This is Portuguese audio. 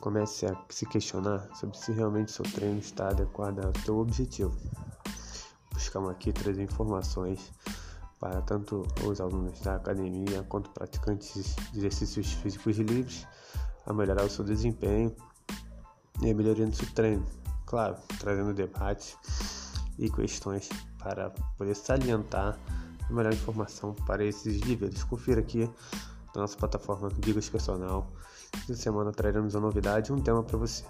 comece a se questionar sobre se realmente seu treino está adequado ao seu objetivo. Buscamos aqui trazer informações para tanto os alunos da academia quanto praticantes de exercícios físicos livres a melhorar o seu desempenho e a melhoria do seu treino. Claro, trazendo debates e questões para poder salientar a melhor informação para esses níveis. Confira aqui na nossa plataforma Dicas Personal. Essa semana traremos uma novidade e um tema para você.